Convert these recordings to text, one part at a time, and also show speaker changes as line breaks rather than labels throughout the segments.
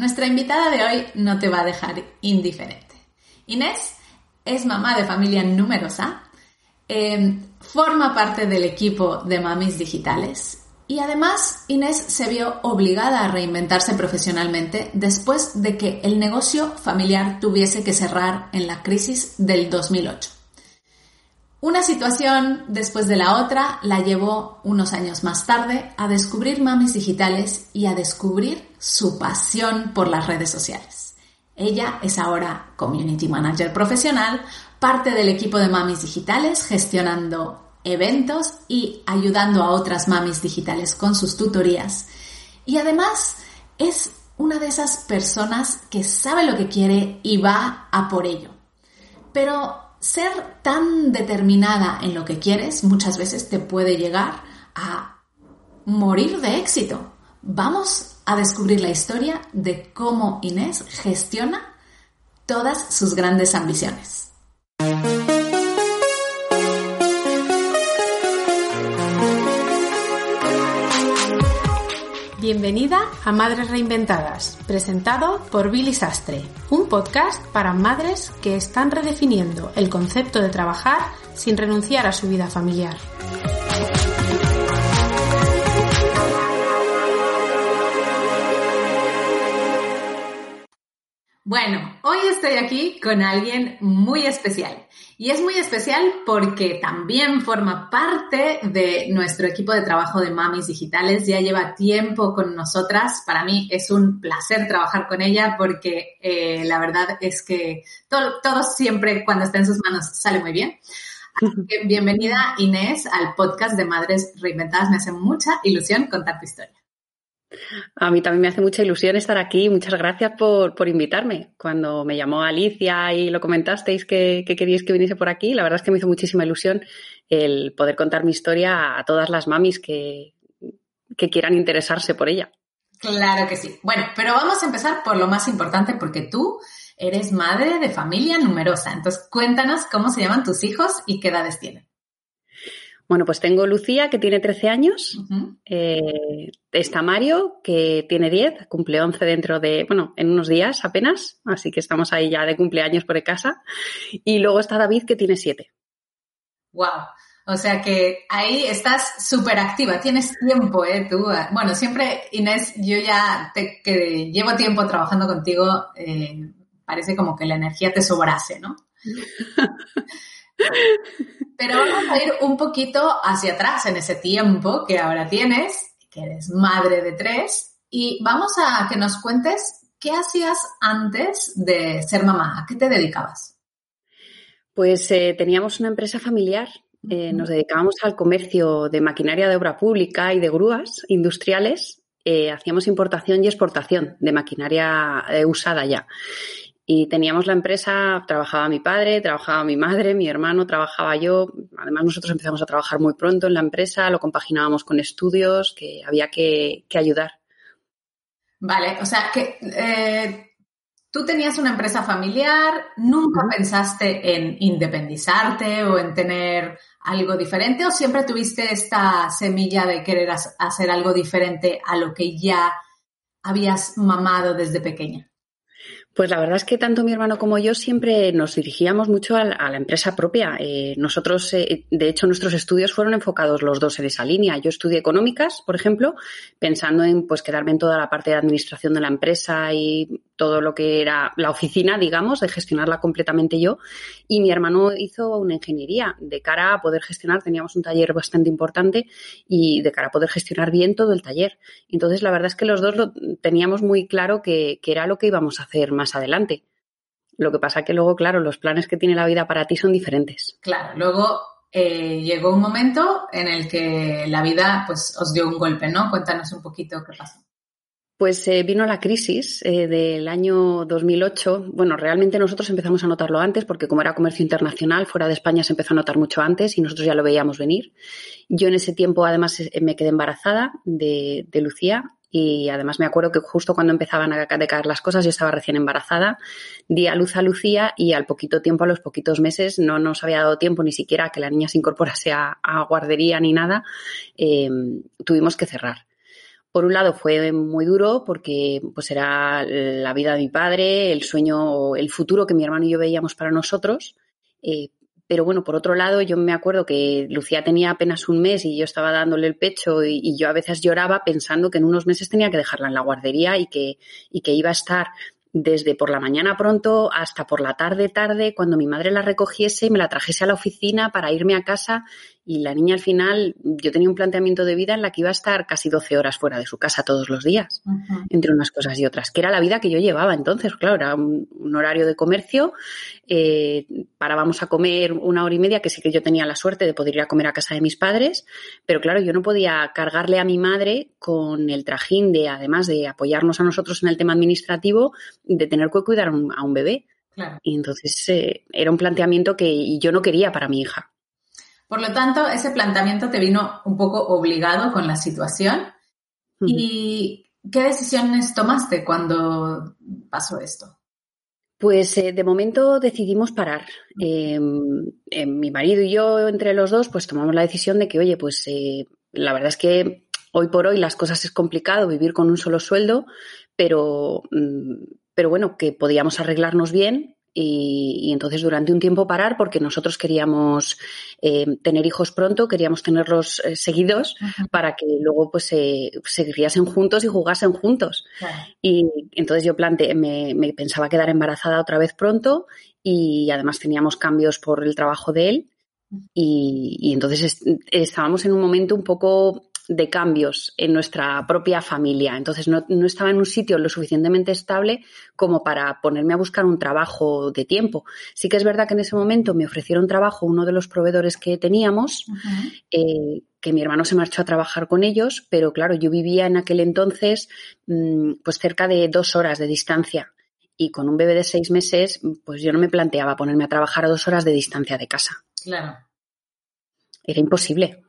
Nuestra invitada de hoy no te va a dejar indiferente. Inés es mamá de familia numerosa, em, forma parte del equipo de Mamis Digitales y además Inés se vio obligada a reinventarse profesionalmente después de que el negocio familiar tuviese que cerrar en la crisis del 2008. Una situación después de la otra la llevó unos años más tarde a descubrir mamis digitales y a descubrir su pasión por las redes sociales. Ella es ahora Community Manager profesional, parte del equipo de mamis digitales, gestionando eventos y ayudando a otras mamis digitales con sus tutorías. Y además es una de esas personas que sabe lo que quiere y va a por ello. Pero ser tan determinada en lo que quieres muchas veces te puede llegar a morir de éxito. Vamos a descubrir la historia de cómo Inés gestiona todas sus grandes ambiciones.
Bienvenida a Madres Reinventadas, presentado por Billy Sastre, un podcast para madres que están redefiniendo el concepto de trabajar sin renunciar a su vida familiar.
Bueno, hoy estoy aquí con alguien muy especial. Y es muy especial porque también forma parte de nuestro equipo de trabajo de Mamis Digitales. Ya lleva tiempo con nosotras. Para mí es un placer trabajar con ella porque eh, la verdad es que todo, todo siempre cuando está en sus manos sale muy bien. Así que bienvenida Inés al podcast de Madres Reinventadas. Me hace mucha ilusión contar tu historia.
A mí también me hace mucha ilusión estar aquí. Muchas gracias por, invitarme. Cuando me llamó Alicia y lo comentasteis que, queríais que viniese por aquí, la verdad es que me hizo muchísima ilusión el poder contar mi historia a todas las mamis que, que quieran interesarse por ella.
Claro que sí. Bueno, pero vamos a empezar por lo más importante porque tú eres madre de familia numerosa. Entonces, cuéntanos cómo se llaman tus hijos y qué edades tienen.
Bueno, pues tengo Lucía, que tiene 13 años. Eh, está Mario, que tiene 10, cumple 11 dentro de, bueno, en unos días apenas. Así que estamos ahí ya de cumpleaños por casa. Y luego está David, que tiene 7.
¡Wow! O sea que ahí estás súper activa, tienes tiempo, ¿eh? Tú, bueno, siempre, Inés, yo ya te, que llevo tiempo trabajando contigo, eh, parece como que la energía te sobrase, ¿no? Pero vamos a ir un poquito hacia atrás en ese tiempo que ahora tienes, que eres madre de tres, y vamos a que nos cuentes qué hacías antes de ser mamá, a qué te dedicabas.
Pues eh, teníamos una empresa familiar, eh, nos dedicábamos al comercio de maquinaria de obra pública y de grúas industriales, eh, hacíamos importación y exportación de maquinaria usada ya. Y teníamos la empresa, trabajaba mi padre, trabajaba mi madre, mi hermano, trabajaba yo. Además, nosotros empezamos a trabajar muy pronto en la empresa, lo compaginábamos con estudios que había que, ayudar.
Vale, o sea, que eh, tú tenías una empresa familiar, nunca pensaste en independizarte o en tener algo diferente o siempre tuviste esta semilla de querer hacer algo diferente a lo que ya habías mamado desde pequeña?
Pues la verdad es que tanto mi hermano como yo siempre nos dirigíamos mucho a la, empresa propia. Eh, nosotros, eh, de hecho, nuestros estudios fueron enfocados los dos en esa línea. Yo estudié económicas, por ejemplo, pensando en pues quedarme en toda la parte de administración de la empresa y todo lo que era la oficina, digamos, de gestionarla completamente yo. Y mi hermano hizo una ingeniería de cara a poder gestionar, teníamos un taller bastante importante y de cara a poder gestionar bien todo el taller. Entonces, la verdad es que los dos lo teníamos muy claro que, era lo que íbamos a hacer más adelante. Lo que pasa que luego, claro, los planes que tiene la vida para ti son diferentes.
Claro, luego eh, llegó un momento en el que la vida pues os dio un golpe, ¿no? Cuéntanos un poquito qué pasó.
Pues eh, vino la crisis eh, del año 2008. Bueno, realmente nosotros empezamos a notarlo antes porque como era comercio internacional, fuera de España se empezó a notar mucho antes y nosotros ya lo veíamos venir. Yo en ese tiempo además eh, me quedé embarazada de, Lucía y además me acuerdo que justo cuando empezaban a decaer las cosas, yo estaba recién embarazada, di a luz a Lucía y al poquito tiempo, a los poquitos meses, no nos había dado tiempo ni siquiera a que la niña se incorporase a, guardería ni nada, tuvimos que cerrar. Por un lado fue muy duro porque pues era la vida de mi padre, el sueño, el futuro que mi hermano y yo veíamos para nosotros. Eh, pero bueno, por otro lado, yo me acuerdo que Lucía tenía apenas un mes y yo estaba dándole el pecho y, yo a veces lloraba pensando que en unos meses tenía que dejarla en la guardería y que, y que iba a estar desde por la mañana pronto hasta por la tarde tarde, cuando mi madre la recogiese y me la trajese a la oficina para irme a casa y la niña al final, yo tenía un planteamiento de vida en la que iba a estar casi 12 horas fuera de su casa todos los días, uh -huh. entre unas cosas y otras, que era la vida que yo llevaba entonces, claro, era un, un horario de comercio, eh, parábamos a comer una hora y media, que sí que yo tenía la suerte de poder ir a comer a casa de mis padres, pero claro, yo no podía cargarle a mi madre con el trajín de, además de apoyarnos a nosotros en el tema administrativo, de tener que cuidar a un, a un bebé. Claro. Y entonces eh, era un planteamiento que yo no quería para mi hija.
Por lo tanto, ese planteamiento te vino un poco obligado con la situación. ¿Y qué decisiones tomaste cuando pasó esto?
Pues eh, de momento decidimos parar. Eh, eh, mi marido y yo, entre los dos, pues tomamos la decisión de que, oye, pues eh, la verdad es que hoy por hoy las cosas es complicado vivir con un solo sueldo, pero, mm, pero bueno, que podíamos arreglarnos bien y, y, entonces durante un tiempo parar porque nosotros queríamos eh, tener hijos pronto, queríamos tenerlos eh, seguidos para que luego pues eh, se criasen juntos y jugasen juntos. Y entonces yo planteé, me, me, pensaba quedar embarazada otra vez pronto y además teníamos cambios por el trabajo de él y, y entonces est estábamos en un momento un poco de cambios en nuestra propia familia. Entonces no, no, estaba en un sitio lo suficientemente estable como para ponerme a buscar un trabajo de tiempo. Sí que es verdad que en ese momento me ofrecieron trabajo uno de los proveedores que teníamos, uh -huh. eh, que mi hermano se marchó a trabajar con ellos, pero claro, yo vivía en aquel entonces mmm, pues cerca de dos horas de distancia. Y con un bebé de seis meses, pues yo no me planteaba ponerme a trabajar a dos horas de distancia de casa.
Claro.
Era imposible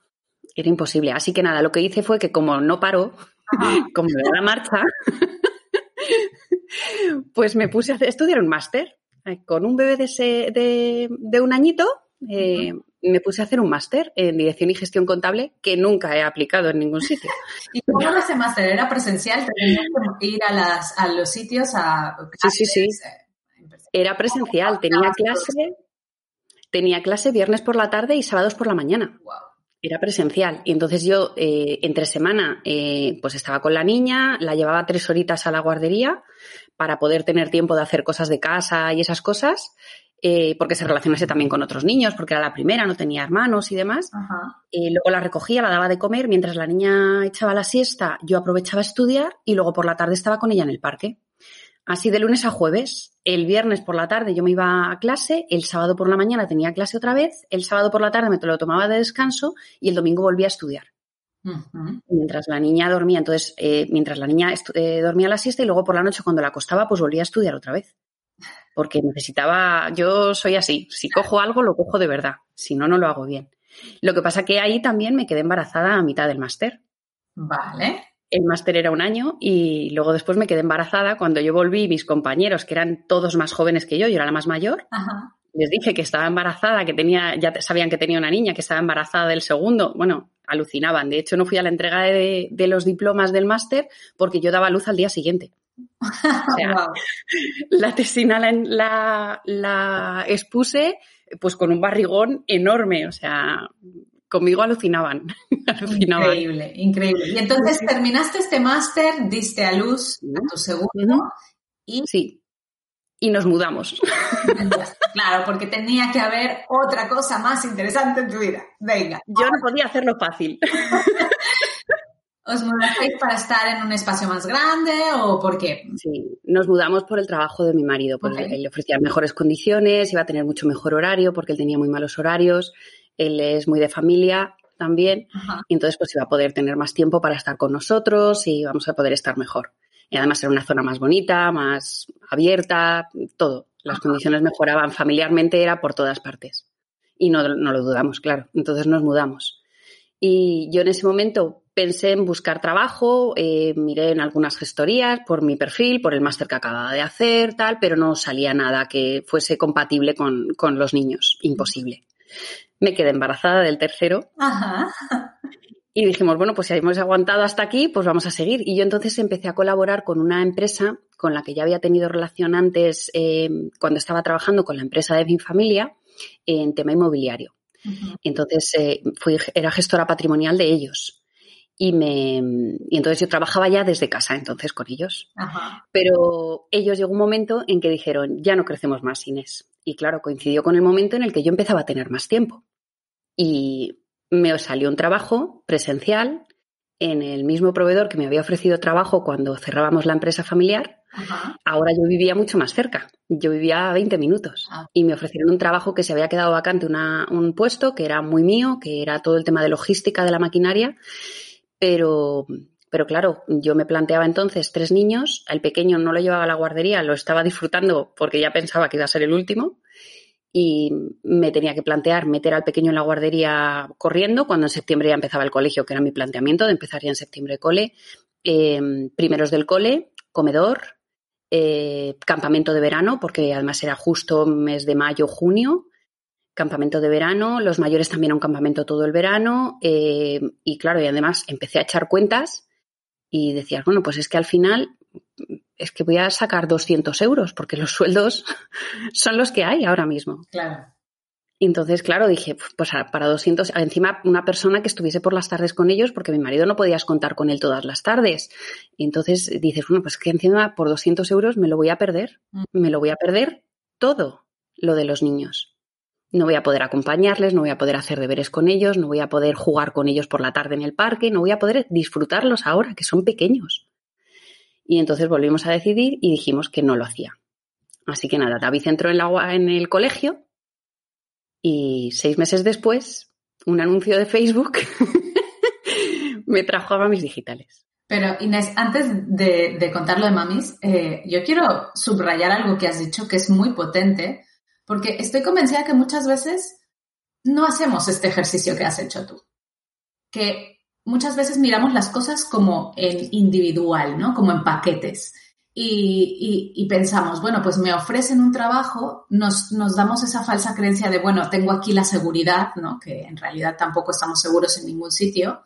era imposible. Así que nada, lo que hice fue que como no paró, como me da la marcha, pues me puse a estudiar un máster. Eh, con un bebé de, ese, de, de un añito, eh, me puse a hacer un máster en dirección y gestión contable que nunca he aplicado en ningún sitio.
¿Y cómo era ese máster? ¿Era presencial? ¿Tenías que ir a, las, a los sitios a
Sí, sí, sí. Era presencial. Tenía clase, tenía clase viernes por la tarde y sábados por la mañana.
Wow.
Era presencial. Y entonces yo, eh, entre semana, eh, pues estaba con la niña, la llevaba tres horitas a la guardería para poder tener tiempo de hacer cosas de casa y esas cosas, eh, porque se relacionase también con otros niños, porque era la primera, no tenía hermanos y demás. Eh, luego la recogía, la daba de comer, mientras la niña echaba la siesta, yo aprovechaba a estudiar y luego por la tarde estaba con ella en el parque. Así de lunes a jueves. El viernes por la tarde yo me iba a clase, el sábado por la mañana tenía clase otra vez, el sábado por la tarde me lo tomaba de descanso y el domingo volvía a estudiar. Uh -huh. Mientras la niña dormía, entonces, eh, mientras la niña eh, dormía la siesta y luego por la noche cuando la acostaba, pues volvía a estudiar otra vez. Porque necesitaba, yo soy así, si cojo algo lo cojo de verdad, si no, no lo hago bien. Lo que pasa que ahí también me quedé embarazada a mitad del máster.
Vale
el máster era un año y luego después me quedé embarazada. Cuando yo volví, mis compañeros, que eran todos más jóvenes que yo, yo era la más mayor, Ajá. les dije que estaba embarazada, que tenía, ya sabían que tenía una niña, que estaba embarazada del segundo. Bueno, alucinaban. De hecho, no fui a la entrega de, de los diplomas del máster porque yo daba luz al día siguiente. O sea, wow. la tesina la, la, la expuse pues con un barrigón enorme, o sea, conmigo alucinaban. alucinaban.
Increíble, increíble. Y entonces terminaste este máster, diste a luz a tu segundo uh -huh. y...
Sí. Y nos mudamos.
Claro, porque tenía que haber otra cosa más interesante en tu vida. Venga.
Yo no podía hacerlo fácil.
¿Os mudasteis para estar en un espacio más grande o por qué?
Sí, nos mudamos por el trabajo de mi marido, porque okay. le ofrecían mejores condiciones, iba a tener mucho mejor horario, porque él tenía muy malos horarios él es muy de familia también, Ajá. y entonces pues iba a poder tener más tiempo para estar con nosotros y vamos a poder estar mejor. Y además era una zona más bonita, más abierta, todo. Las Ajá. condiciones mejoraban familiarmente, era por todas partes. Y no, no lo dudamos, claro. Entonces nos mudamos. Y yo en ese momento pensé en buscar trabajo, eh, miré en algunas gestorías por mi perfil, por el máster que acababa de hacer, tal, pero no salía nada que fuese compatible con, con los niños. Imposible me quedé embarazada del tercero.
Ajá.
Y dijimos, bueno, pues si hemos aguantado hasta aquí, pues vamos a seguir. Y yo entonces empecé a colaborar con una empresa con la que ya había tenido relación antes eh, cuando estaba trabajando con la empresa de mi familia en tema inmobiliario. Entonces, eh, fui, era gestora patrimonial de ellos. Y, me, y entonces yo trabajaba ya desde casa, entonces con ellos. Pero ellos llegó un momento en que dijeron, ya no crecemos más, Inés. Y claro, coincidió con el momento en el que yo empezaba a tener más tiempo. Y me salió un trabajo presencial en el mismo proveedor que me había ofrecido trabajo cuando cerrábamos la empresa familiar. Ahora yo vivía mucho más cerca. Yo vivía a 20 minutos. Ah. Y me ofrecieron un trabajo que se había quedado vacante, un puesto que era muy mío, que era todo el tema de logística de la maquinaria. Pero, pero claro, yo me planteaba entonces tres niños. El pequeño no lo llevaba a la guardería, lo estaba disfrutando porque ya pensaba que iba a ser el último y me tenía que plantear meter al pequeño en la guardería corriendo cuando en septiembre ya empezaba el colegio, que era mi planteamiento de empezar ya en septiembre cole. Em, primeros del cole, comedor, eh, campamento de verano, porque además era justo mes de mayo, junio, campamento de verano, los mayores también a un campamento todo el verano em, y claro, y además empecé a echar cuentas y decías, bueno, pues es que al final es que voy a sacar 200 euros porque los sueldos son los que hay ahora mismo.
Claro.
Entonces, claro, dije, pues para 200, encima una persona que estuviese por las tardes con ellos, porque mi marido no podías contar con él todas las tardes. Entonces dices, bueno, pues que encima por 200 euros me lo voy a perder, mm. me lo voy a perder todo lo de los niños. No voy a poder acompañarles, no voy a poder hacer deberes con ellos, no voy a poder jugar con ellos por la tarde en el parque, no voy a poder disfrutarlos ahora, que son pequeños. Y entonces volvimos a decidir y dijimos que no lo hacía. Así que nada, David entró en, en el colegio y seis meses después, un anuncio de Facebook me trajo a mamis digitales.
Pero Inés, antes de, contar lo de mamis, eh, yo quiero subrayar algo que has dicho que es muy potente, porque estoy convencida que muchas veces no hacemos este ejercicio que has hecho tú. Que muchas veces miramos las cosas como en individual, ¿no? Como en paquetes. Y, pensamos, bueno, pues me ofrecen un trabajo, nos, nos, damos esa falsa creencia de, bueno, tengo aquí la seguridad, ¿no? Que en realidad tampoco estamos seguros en ningún sitio.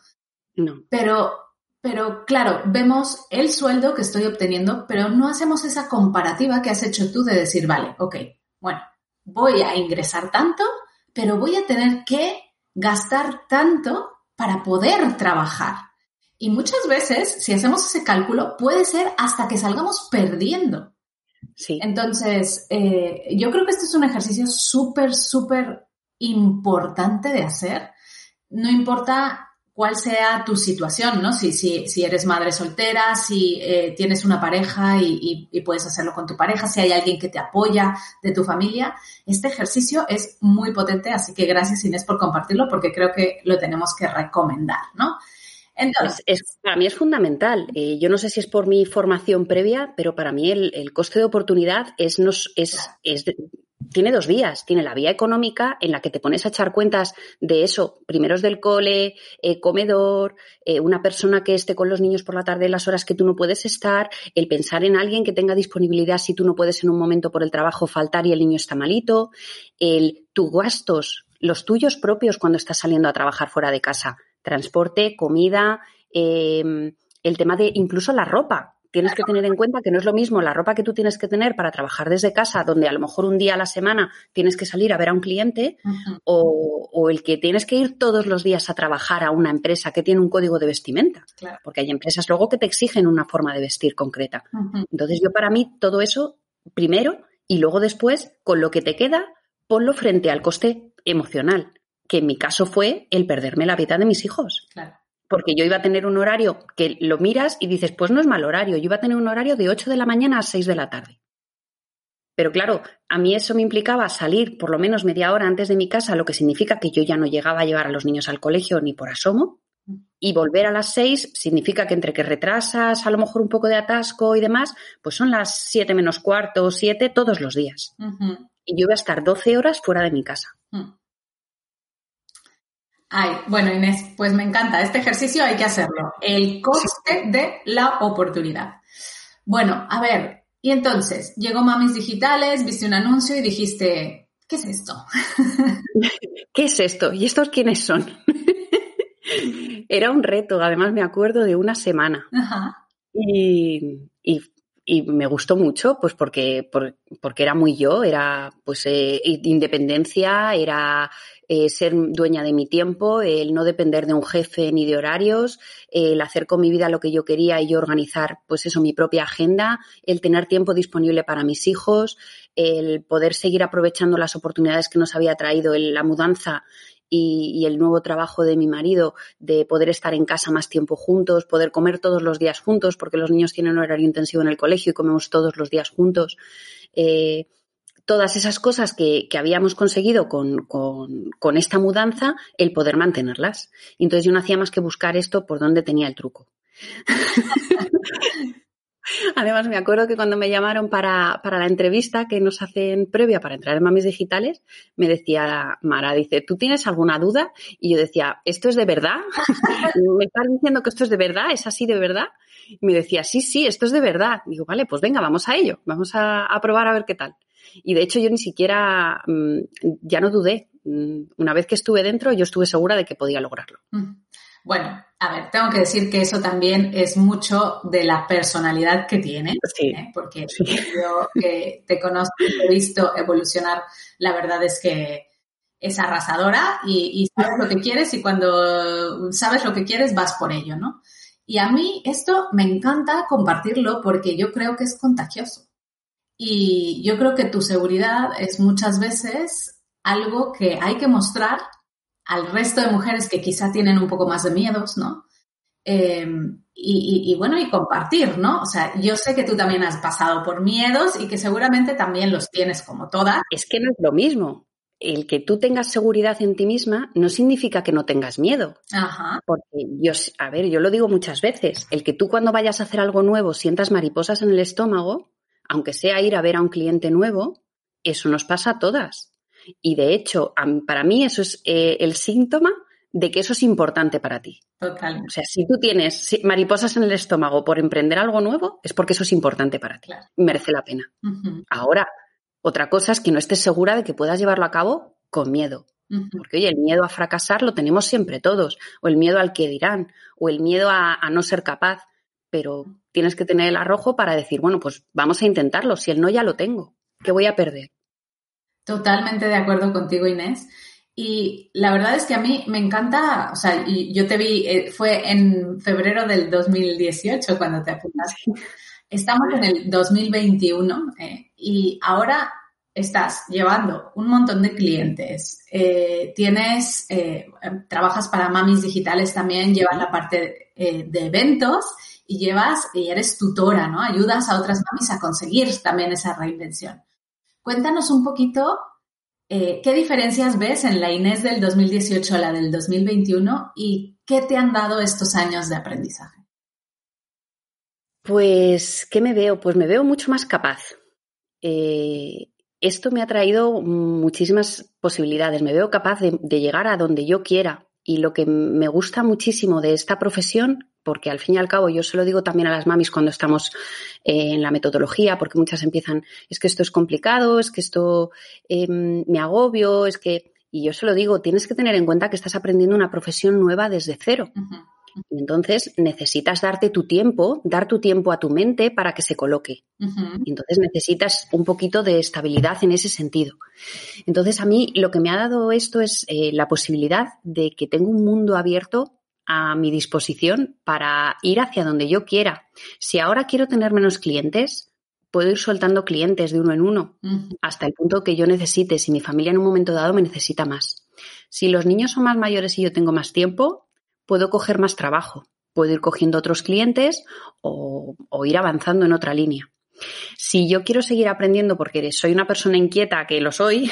No.
Pero, pero claro, vemos el sueldo que estoy obteniendo, pero no hacemos esa comparativa que has hecho tú de decir, vale, ok, bueno, voy a ingresar tanto, pero voy a tener que gastar tanto para poder trabajar. Y muchas veces, si hacemos ese cálculo, puede ser hasta que salgamos perdiendo.
Sí.
Entonces, eh, yo creo que este es un ejercicio súper, súper importante de hacer. No importa cuál sea tu situación, ¿no? Si, si, si eres madre soltera, si eh, tienes una pareja y, puedes hacerlo con tu pareja, si hay alguien que te apoya de tu familia, este ejercicio es muy potente, así que gracias Inés por compartirlo porque creo que lo tenemos que recomendar, ¿no?
Entonces, es, para mí es fundamental. Eh, yo no sé si es por mi formación previa, pero para mí el, coste de oportunidad es, nos, es, es tiene dos vías. Tiene la vía económica en la que te pones a echar cuentas de eso, primeros del cole, eh, comedor, eh, una persona que esté con los niños por la tarde las horas que tú no puedes estar, el pensar en alguien que tenga disponibilidad si tú no puedes en un momento por el trabajo faltar y el niño está malito, el tus gastos, los tuyos propios cuando estás saliendo a trabajar fuera de casa, transporte, comida, em, el tema de incluso la ropa tienes que tener en cuenta que no es lo mismo la ropa que tú tienes que tener para trabajar desde casa, donde a lo mejor un día a la semana tienes que salir a ver a un cliente, o, el que tienes que ir todos los días a trabajar a una empresa que tiene un código de vestimenta. Porque hay empresas luego que te exigen una forma de vestir concreta. Entonces yo para mí todo eso primero y luego después, con lo que te queda, ponlo frente al coste emocional, que en mi caso fue el perderme la vida de mis hijos.
Claro
porque yo iba a tener un horario que lo miras y dices, pues no es mal horario, yo iba a tener un horario de 8 de la mañana a 6 de la tarde. Pero claro, a mí eso me implicaba salir por lo menos media hora antes de mi casa, lo que significa que yo ya no llegaba a llevar a los niños al colegio ni por asomo. Y volver a las 6 significa que entre que retrasas a lo mejor un poco de atasco y demás, pues son las 7 menos cuarto o 7 todos los días. Y yo iba a estar 12 horas fuera de mi casa. Mm.
Ay, bueno, Inés, pues me encanta. Este ejercicio hay que hacerlo. El coste de la oportunidad. Bueno, a ver, y entonces, llegó Mamis Digitales, viste un anuncio y dijiste, ¿qué es esto?
¿Qué es esto? ¿Y estos quiénes son? era un reto, además me acuerdo de una semana. Y, y, me gustó mucho, pues porque, porque era muy yo, era pues eh, independencia, era eh, ser dueña de mi tiempo, el no depender de un jefe ni de horarios, el hacer con mi vida lo que yo quería y yo organizar, pues eso, mi propia agenda, el tener tiempo disponible para mis hijos, el poder seguir aprovechando las oportunidades que nos había traído la mudanza y, el nuevo trabajo de mi marido de poder estar en casa más tiempo juntos, poder comer todos los días juntos, porque los niños tienen horario intensivo en el colegio y comemos todos los días juntos. Eh, todas esas cosas que, habíamos conseguido con, con, esta mudanza, el poder mantenerlas. Y entonces yo no hacía más que buscar esto por donde tenía el truco. Además, me acuerdo que cuando me llamaron para, para, la entrevista que nos hacen previa para entrar en Mamis Digitales, me decía Mara, dice, ¿tú tienes alguna duda? Y yo decía, ¿esto es de verdad? ¿Me estás diciendo que esto es de verdad? ¿Es así de verdad? Y me decía, sí, sí, esto es de verdad. digo, vale, pues venga, vamos a ello, vamos a probar a ver qué tal. Y de hecho yo ni siquiera, mm, ya no dudé. Mm, una vez que estuve dentro, yo estuve segura de que podía lograrlo.
Bueno, a ver, tengo que decir que eso también es mucho de la personalidad que tiene, sí, ¿eh? porque yo que te conozco y te he visto evolucionar, la verdad es que es arrasadora y, y, sabes lo que quieres y cuando sabes lo que quieres vas por ello, ¿no? Y a mí esto me encanta compartirlo porque yo creo que es contagioso. Y yo creo que tu seguridad es muchas veces algo que hay que mostrar al resto de mujeres que quizá tienen un poco más de miedos, ¿no? Em, y, bueno, y compartir, ¿no? O sea, yo sé que tú también has pasado por miedos y que seguramente también los tienes como todas.
Es que no es lo mismo. El que tú tengas seguridad en ti misma no significa que no tengas miedo. Ajá. Porque yo, a ver, yo lo digo muchas veces, el que tú cuando vayas a hacer algo nuevo sientas mariposas en el estómago, aunque sea ir a ver a un cliente nuevo, eso nos pasa a todas. Y de hecho, para mí eso es eh, el síntoma de que eso es importante para ti.
Total.
O sea, si tú tienes mariposas en el estómago por emprender algo nuevo, es porque eso es importante para ti. Merece la pena. Ahora, otra cosa es que no estés segura de que puedas llevarlo a cabo con miedo. Porque, oye, el miedo a fracasar lo tenemos siempre todos, o el miedo al que dirán, o el miedo a no ser capaz pero tienes que tener el arrojo para decir, bueno, pues vamos a intentarlo, si el no ya lo tengo, ¿qué voy a perder?
Totalmente de acuerdo contigo, Inés. Y la verdad es que a mí me encanta, o sea, y yo te vi, eh, fue en febrero del 2018 cuando te apuntaste. Estamos en el 2021 eh, y ahora estás llevando un montón de clientes, eh, tienes, trabajas para mamis digitales también, llevas la parte de eventos y llevas y eres tutora, ¿no? Ayudas a otras mamis a conseguir también esa reinvención. Cuéntanos un poquito eh, qué diferencias ves en la Inés del 2018 a la del 2021 y qué te han dado estos años de aprendizaje.
Pues, ¿qué me veo? Pues me veo mucho más capaz. Eh, esto me ha traído muchísimas posibilidades. Me veo capaz de, llegar a donde yo quiera. Y lo que me gusta muchísimo de esta profesión porque al fin y al cabo yo se lo digo también a las mamis cuando estamos eh, en la metodología, porque muchas empiezan, es que esto es complicado, es que esto em, me agobio, es que, y yo se lo digo, tienes que tener en cuenta que estás aprendiendo una profesión nueva desde cero. Entonces necesitas darte tu tiempo, dar tu tiempo a tu mente para que se coloque. Entonces necesitas un poquito de estabilidad en ese sentido. Entonces a mí lo que me ha dado esto es eh, la posibilidad de que tengo un mundo abierto a mi disposición para ir hacia donde yo quiera. Si ahora quiero tener menos clientes, puedo ir soltando clientes de uno en uno hasta el punto que yo necesite, si mi familia en un momento dado me necesita más. Si los niños son más mayores y yo tengo más tiempo, puedo coger más trabajo, puedo ir cogiendo otros clientes o, ir avanzando en otra línea. Si yo quiero seguir aprendiendo porque soy una persona inquieta, que lo soy,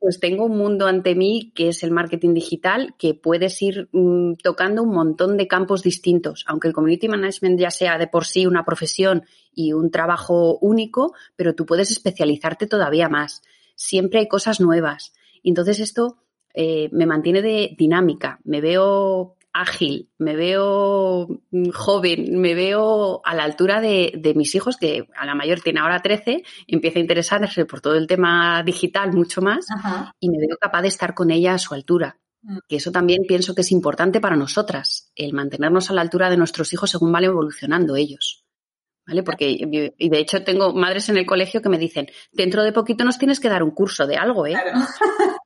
pues tengo un mundo ante mí que es el marketing digital, que puedes ir mm, tocando un montón de campos distintos, aunque el community management ya sea de por sí una profesión y un trabajo único, pero tú puedes especializarte todavía más. Siempre hay cosas nuevas. Entonces esto eh, me mantiene de dinámica, me veo ágil, me veo mm, joven, me veo a la altura de, mis hijos, que a la mayor tiene ahora 13, empieza a interesarse por todo el tema digital mucho más y me veo capaz de estar con ella a su altura. Mm. Que eso también pienso que es importante para nosotras, el mantenernos a la altura de nuestros hijos según van evolucionando ellos. ¿Vale? Porque, y de hecho, tengo madres en el colegio que me dicen, dentro de poquito nos tienes que dar un curso de algo, ¿eh?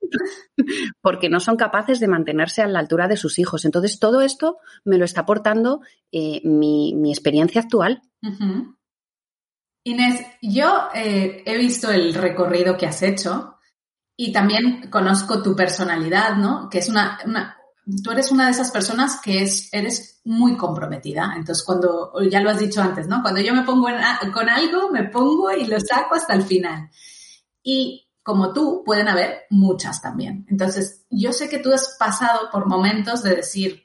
Porque no son capaces de mantenerse a la altura de sus hijos. Entonces, todo esto me lo está aportando eh, mi, experiencia actual.
Inés, yo eh, he visto el recorrido que has hecho y también conozco tu personalidad, ¿no? Que es una, tú eres una de esas personas que es, eres muy comprometida. Entonces, cuando, ya lo has dicho antes, ¿no? Cuando yo me pongo con algo, me pongo y lo saco hasta el final. Y como tú, pueden haber muchas también. Entonces, yo sé que tú has pasado por momentos de decir,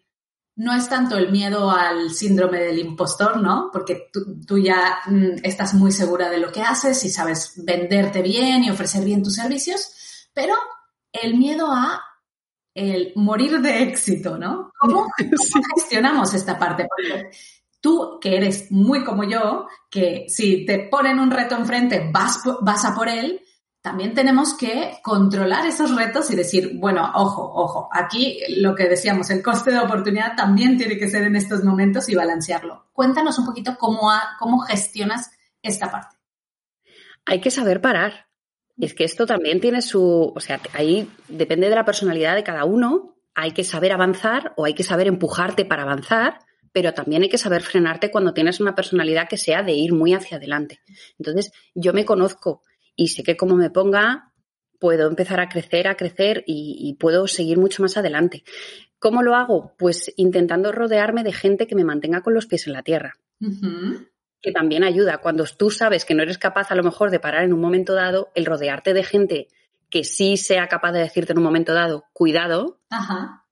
no es tanto el miedo al síndrome del impostor, ¿no? Porque tú, tú, ya mm, estás muy segura de lo que haces y sabes venderte bien y ofrecer bien tus servicios, pero el miedo a el morir de éxito, ¿no? ¿Cómo, gestionamos esta parte? Porque tú, que eres muy como yo, que si te ponen un reto enfrente, vas, vas a por él, también tenemos que controlar esos retos y decir, bueno, ojo, ojo, aquí lo que decíamos, el coste de oportunidad también tiene que ser en estos momentos y balancearlo. Cuéntanos un poquito cómo, cómo gestionas esta parte.
Hay que saber parar. Es que esto también tiene su, o sea, ahí depende de la personalidad de cada uno, hay que saber avanzar o hay que saber empujarte para avanzar, pero también hay que saber frenarte cuando tienes una personalidad que sea de ir muy hacia adelante. Entonces, yo me conozco y sé que como me ponga, puedo empezar a crecer, a crecer y, puedo seguir mucho más adelante. ¿Cómo lo hago? Pues intentando rodearme de gente que me mantenga con los pies en la tierra que también ayuda. Cuando tú sabes que no eres capaz a lo mejor de parar en un momento dado, el rodearte de gente que sí sea capaz de decirte en un momento dado, cuidado,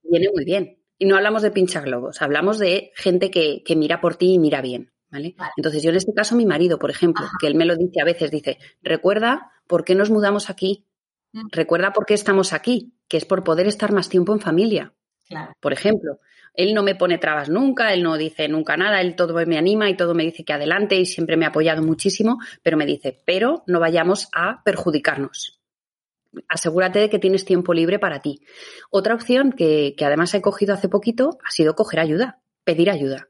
viene muy bien. Y no hablamos de globos, hablamos de gente que, mira por ti y mira bien. ¿Vale? Entonces, yo en este caso, mi marido, por ejemplo, que él me lo dice a veces, dice, recuerda por qué nos mudamos aquí, mm. recuerda por qué estamos aquí, que es por poder estar más tiempo en familia. Por ejemplo, él no me pone trabas nunca, él no dice nunca nada, él todo me anima y todo me dice que adelante y siempre me ha apoyado muchísimo, pero me dice, pero no vayamos a perjudicarnos. Asegúrate de que tienes tiempo libre para ti. Otra opción que, además he cogido hace poquito ha sido coger ayuda, pedir ayuda.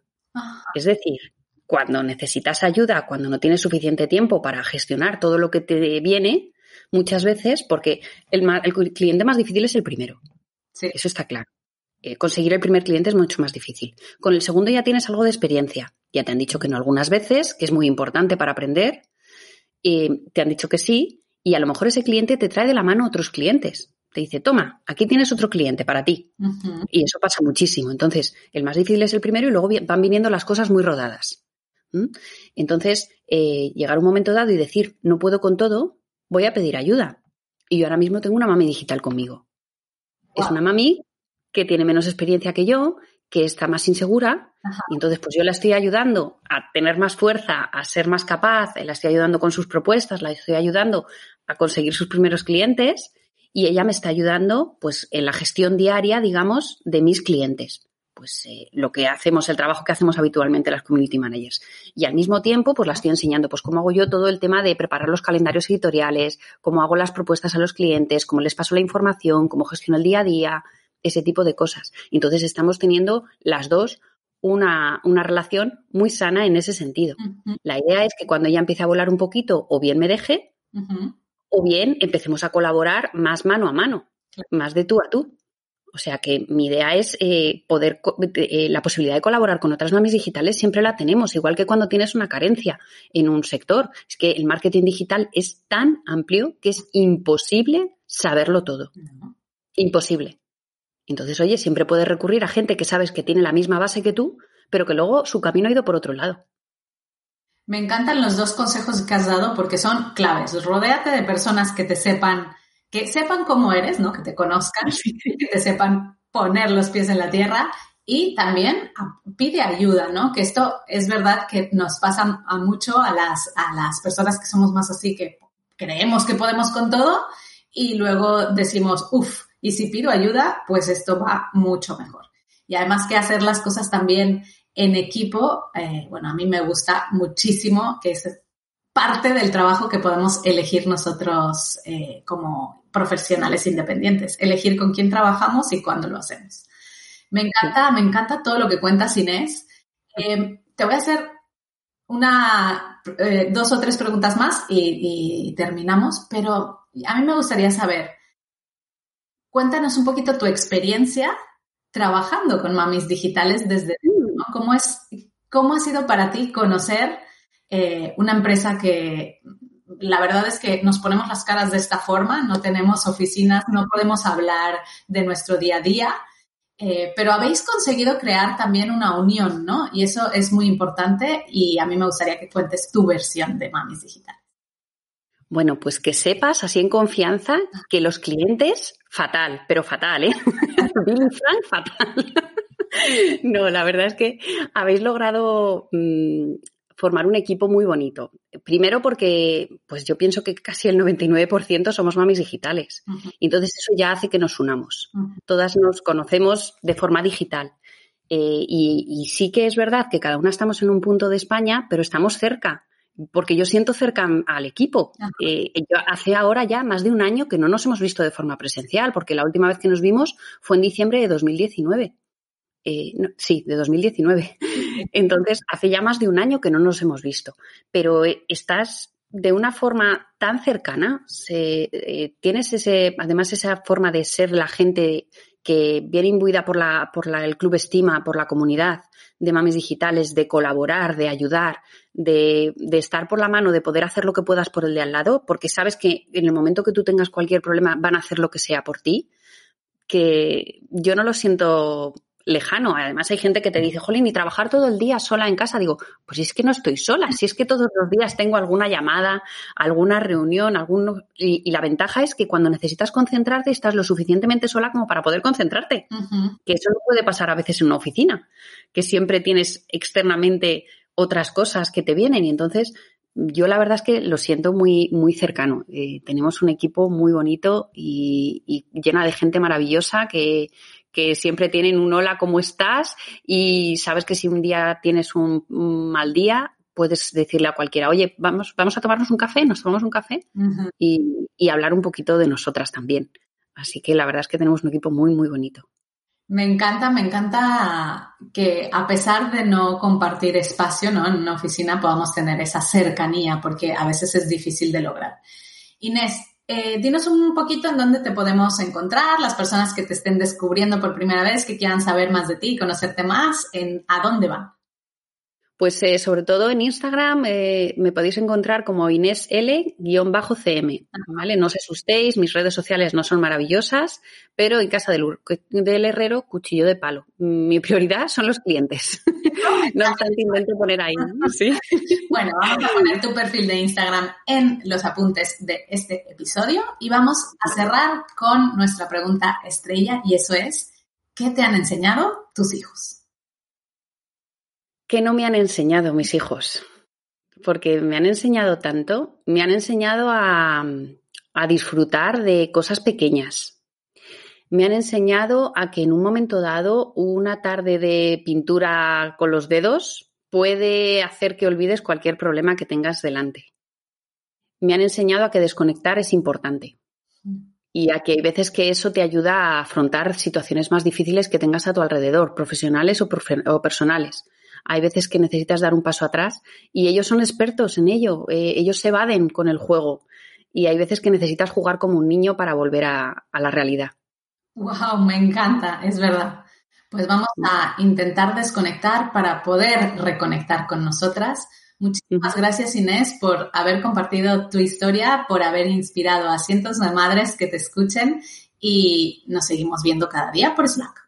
Es decir, cuando necesitas ayuda, cuando no tienes suficiente tiempo para gestionar todo lo que te viene, muchas veces, porque el, el cliente más difícil es el primero. Sí. Eso está claro. Eh, conseguir el primer cliente es mucho más difícil. Con el segundo ya tienes algo de experiencia. Ya te han dicho que no algunas veces, que es muy importante para aprender. te han dicho que sí, y a lo mejor ese cliente te trae de la mano otros clientes. Te dice, toma, aquí tienes otro cliente para ti. Y eso pasa muchísimo. Entonces, el más difícil es el primero y luego van viniendo las cosas muy rodadas. Entonces, eh, llegar un momento dado y decir, no puedo con todo, voy a pedir ayuda. Y yo ahora mismo tengo una mami digital conmigo. Es una mami que tiene menos experiencia que yo, que está más insegura, y entonces pues yo la estoy ayudando a tener más fuerza, a ser más capaz, la estoy ayudando con sus propuestas, la estoy ayudando a conseguir sus primeros clientes y ella me está ayudando pues en la gestión diaria, digamos, de mis clientes. Pues eh, lo que hacemos, el trabajo que hacemos habitualmente las community managers. Y al mismo tiempo, pues la estoy enseñando, pues cómo hago yo todo el tema de preparar los calendarios editoriales, cómo hago las propuestas a los clientes, cómo les paso la información, cómo gestiono el día a día, ese tipo de cosas. Entonces estamos teniendo las dos una, relación muy sana en ese sentido. La idea es que cuando ella empiece a volar un poquito, o bien me deje, o bien empecemos a colaborar más mano a mano, más de tú a tú. O sea que mi idea es eh, poder, eh, la posibilidad de colaborar con otras mamis digitales siempre la tenemos, igual que cuando tienes una carencia en un sector. Es que el marketing digital es tan amplio que es imposible saberlo todo. Imposible. Entonces, oye, siempre puedes recurrir a gente que sabes que tiene la misma base que tú, pero que luego su camino ha ido por otro lado.
Me encantan los dos consejos que has dado porque son claves. Rodéate de personas que te sepan, que sepan cómo eres, ¿no? Que te conozcan, que te sepan poner los pies en la tierra y también pide ayuda, ¿no? Que esto es verdad que nos pasa a mucho a las, a las personas que somos más así, que creemos que podemos con todo y luego decimos, uff, y si pido ayuda, pues esto va mucho mejor. Y además que hacer las cosas también en equipo, eh, bueno, a mí me gusta muchísimo que es parte del trabajo que podemos elegir nosotros eh, como profesionales independientes, elegir con quién trabajamos y cuándo lo hacemos. Me encanta, me encanta todo lo que cuentas, Inés. Eh, te voy a hacer una, eh, dos o tres preguntas más y, terminamos, pero a mí me gustaría saber, cuéntanos un poquito tu experiencia trabajando con mamis digitales desde ¿Cómo, es, ¿Cómo ha sido para ti conocer eh, una empresa que la verdad es que nos ponemos las caras de esta forma, no tenemos oficinas, no podemos hablar de nuestro día a día, eh, pero habéis conseguido crear también una unión, ¿no? Y eso es muy importante y a mí me gustaría que cuentes tu versión de Mamis Digital.
Bueno, pues que sepas así en confianza que los clientes, fatal, pero fatal, ¿eh? Billy Frank, fatal. no, la verdad es que habéis logrado mm, formar un equipo muy bonito. Primero porque, pues yo pienso que casi el 99% somos mamis digitales. Entonces eso ya hace que nos unamos. Todas nos conocemos de forma digital. Eh, y, sí que es verdad que cada una estamos en un punto de España, pero estamos cerca. Porque yo siento cerca al equipo. Eh, hace ahora ya más de un año que no nos hemos visto de forma presencial, porque la última vez que nos vimos fue en diciembre de 2019. Eh, sí, de 2019. Entonces, hace ya más de un año que no nos hemos visto, pero eh, estás de una forma tan cercana, eh, tienes ese, además esa forma de ser la gente que viene imbuida por, la, por la, el Club Estima, por la comunidad de mamis digitales, de colaborar, de ayudar, de, de, estar por la mano, de poder hacer lo que puedas por el de al lado, porque sabes que en el momento que tú tengas cualquier problema van a hacer lo que sea por ti, que yo no lo siento lejano. Además, hay gente que te dice, jolín, y trabajar todo el día sola en casa. Digo, pues es que no estoy sola, si es que todos los días tengo alguna llamada, alguna reunión, algún... Y, la ventaja es que cuando necesitas concentrarte estás lo suficientemente sola como para poder concentrarte. Que eso no puede pasar a veces en una oficina, que siempre tienes externamente otras cosas que te vienen y entonces yo la verdad es que lo siento muy, muy cercano. Eh, tenemos un equipo muy bonito y, y, llena de gente maravillosa que, que siempre tienen un hola, ¿cómo estás? Y sabes que si un día tienes un, mal día, puedes decirle a cualquiera, oye, vamos, vamos a tomarnos un café, nos tomamos un café y, hablar un poquito de nosotras también. Así que la verdad es que tenemos un equipo muy, muy bonito.
Me encanta, me encanta que a pesar de no compartir espacio ¿no? en una oficina podamos tener esa cercanía porque a veces es difícil de lograr. Inés, eh, dinos un poquito en dónde te podemos encontrar, las personas que te estén descubriendo por primera vez, que quieran saber más de ti, conocerte más, en a dónde van.
Pues eh, sobre todo en Instagram eh, me podéis encontrar como Inés L-CM, ¿vale? No os asustéis, mis redes sociales no son maravillosas, pero en casa del, del herrero, cuchillo de palo. Mi prioridad son los clientes. no obstante, intento poner ahí. ¿sí?
Bueno, vamos a poner tu perfil de Instagram en los apuntes de este episodio y vamos a cerrar con nuestra pregunta estrella y eso es, ¿qué te han enseñado tus hijos?
¿Qué no me han enseñado mis hijos? Porque me han enseñado tanto, me han enseñado a, disfrutar de cosas pequeñas. Me han enseñado a que en un momento dado una tarde de pintura con los dedos puede hacer que olvides cualquier problema que tengas delante. Me han enseñado a que desconectar es importante y a que hay veces que eso te ayuda a afrontar situaciones más difíciles que tengas a tu alrededor, profesionales o personales hay veces que necesitas dar un paso atrás y ellos son expertos en ello, eh, ellos se evaden con el juego y hay veces que necesitas jugar como un niño para volver a, la realidad.
¡Wow! Me encanta, es verdad. Pues vamos a intentar desconectar para poder reconectar con nosotras. Muchísimas gracias Inés por haber compartido tu historia, por haber inspirado a cientos de madres que te escuchen y nos seguimos viendo cada día por Slack.